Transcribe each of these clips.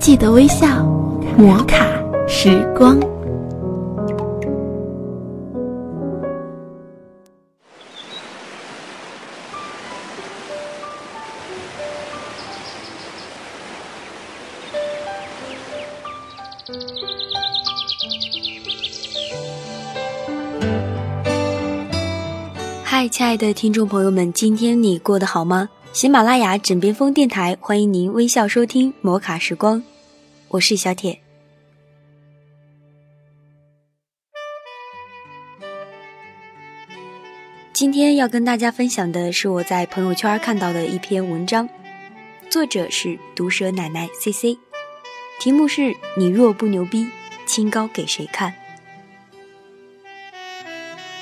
记得微笑，摩卡时光。嗨，亲爱的听众朋友们，今天你过得好吗？喜马拉雅枕边风电台欢迎您微笑收听摩卡时光，我是小铁。今天要跟大家分享的是我在朋友圈看到的一篇文章，作者是毒舌奶奶 C C，题目是你若不牛逼，清高给谁看？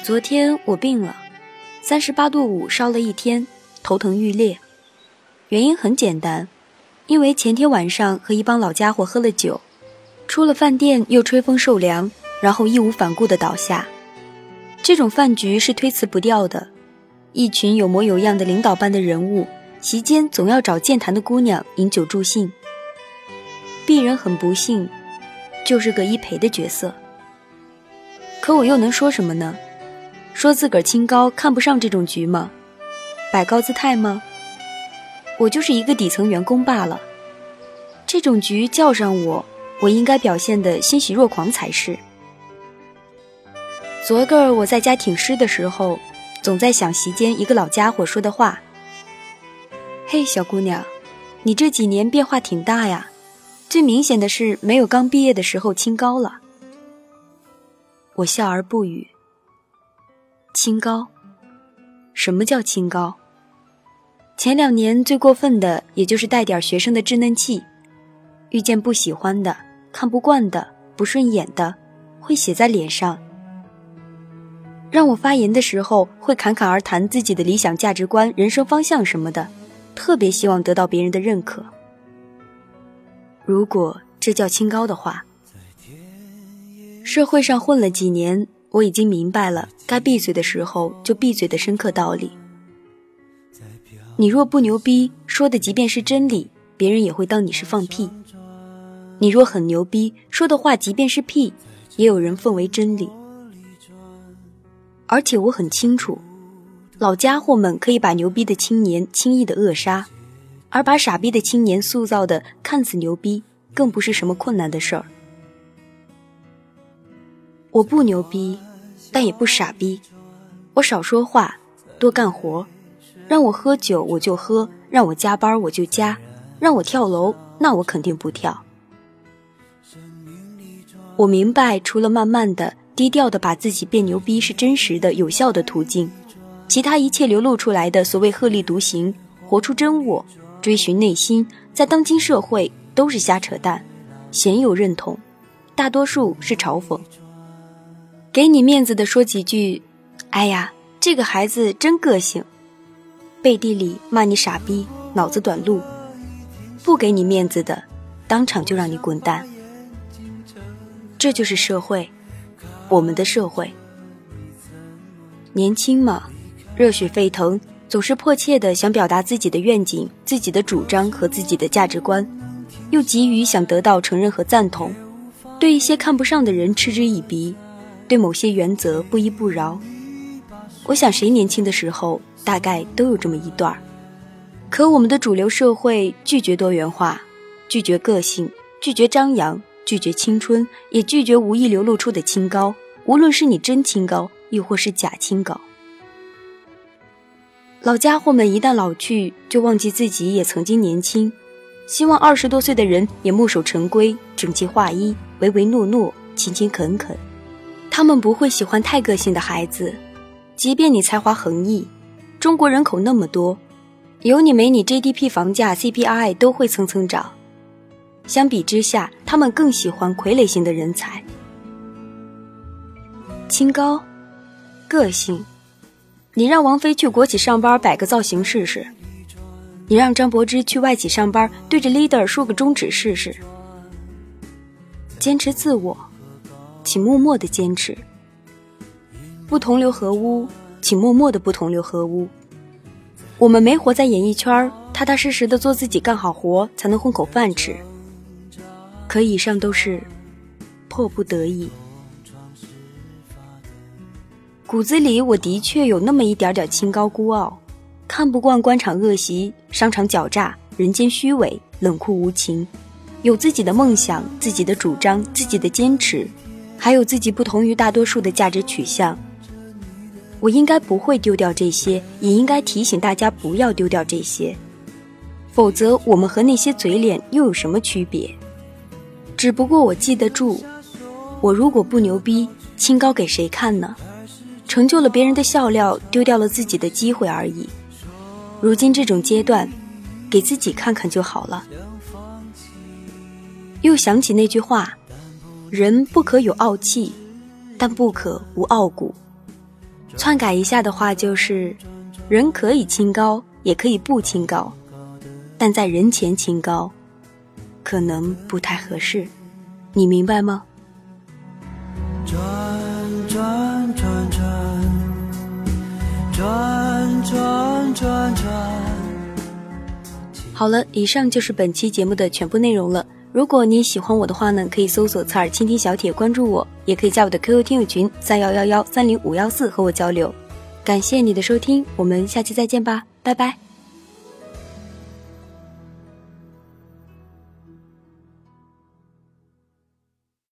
昨天我病了，三十八度五烧了一天。头疼欲裂，原因很简单，因为前天晚上和一帮老家伙喝了酒，出了饭店又吹风受凉，然后义无反顾地倒下。这种饭局是推辞不掉的，一群有模有样的领导般的人物，席间总要找健谈的姑娘饮酒助兴。鄙人很不幸，就是个一陪的角色。可我又能说什么呢？说自个儿清高，看不上这种局吗？摆高姿态吗？我就是一个底层员工罢了。这种局叫上我，我应该表现的欣喜若狂才是。昨个儿我在家挺尸的时候，总在想席间一个老家伙说的话：“嘿，小姑娘，你这几年变化挺大呀，最明显的是没有刚毕业的时候清高了。”我笑而不语。清高。什么叫清高？前两年最过分的，也就是带点学生的稚嫩气，遇见不喜欢的、看不惯的、不顺眼的，会写在脸上。让我发言的时候，会侃侃而谈自己的理想价值观、人生方向什么的，特别希望得到别人的认可。如果这叫清高的话，社会上混了几年。我已经明白了，该闭嘴的时候就闭嘴的深刻道理。你若不牛逼，说的即便是真理，别人也会当你是放屁；你若很牛逼，说的话即便是屁，也有人奉为真理。而且我很清楚，老家伙们可以把牛逼的青年轻易的扼杀，而把傻逼的青年塑造的看似牛逼，更不是什么困难的事儿。我不牛逼，但也不傻逼。我少说话，多干活。让我喝酒我就喝，让我加班我就加，让我跳楼那我肯定不跳。我明白，除了慢慢的、低调的把自己变牛逼是真实的、有效的途径，其他一切流露出来的所谓鹤立独行、活出真我、追寻内心，在当今社会都是瞎扯淡，鲜有认同，大多数是嘲讽。给你面子的说几句，哎呀，这个孩子真个性。背地里骂你傻逼、脑子短路。不给你面子的，当场就让你滚蛋。这就是社会，我们的社会。年轻嘛，热血沸腾，总是迫切的想表达自己的愿景、自己的主张和自己的价值观，又急于想得到承认和赞同，对一些看不上的人嗤之以鼻。对某些原则不依不饶，我想谁年轻的时候大概都有这么一段儿。可我们的主流社会拒绝多元化，拒绝个性，拒绝张扬，拒绝青春，也拒绝无意流露出的清高。无论是你真清高，亦或是假清高。老家伙们一旦老去，就忘记自己也曾经年轻，希望二十多岁的人也墨守成规，整齐划一，唯唯诺诺，勤勤恳恳。他们不会喜欢太个性的孩子，即便你才华横溢，中国人口那么多，有你没你，GDP、房价、CPI 都会蹭蹭涨。相比之下，他们更喜欢傀儡型的人才。清高，个性，你让王菲去国企上班摆个造型试试，你让张柏芝去外企上班对着 leader 竖个中指试试，坚持自我。请默默的坚持，不同流合污，请默默的不同流合污。我们没活在演艺圈踏踏实实的做自己，干好活才能混口饭吃。可以上都是迫不得已。骨子里我的确有那么一点点清高孤傲，看不惯官场恶习、商场狡诈、人间虚伪、冷酷无情，有自己的梦想、自己的主张、自己的坚持，还有自己不同于大多数的价值取向。我应该不会丢掉这些，也应该提醒大家不要丢掉这些，否则我们和那些嘴脸又有什么区别？只不过我记得住，我如果不牛逼，清高给谁看呢？成就了别人的笑料，丢掉了自己的机会而已。如今这种阶段，给自己看看就好了。又想起那句话：“人不可有傲气，但不可无傲骨。”篡改一下的话就是：人可以清高，也可以不清高，但在人前清高，可能不太合适。你明白吗？转转转转。转转转转。好了，以上就是本期节目的全部内容了。如果你喜欢我的话呢，可以搜索“侧耳倾听小铁”关注我，也可以加我的 QQ 听友群三幺幺幺三零五幺四和我交流。感谢你的收听，我们下期再见吧，拜拜。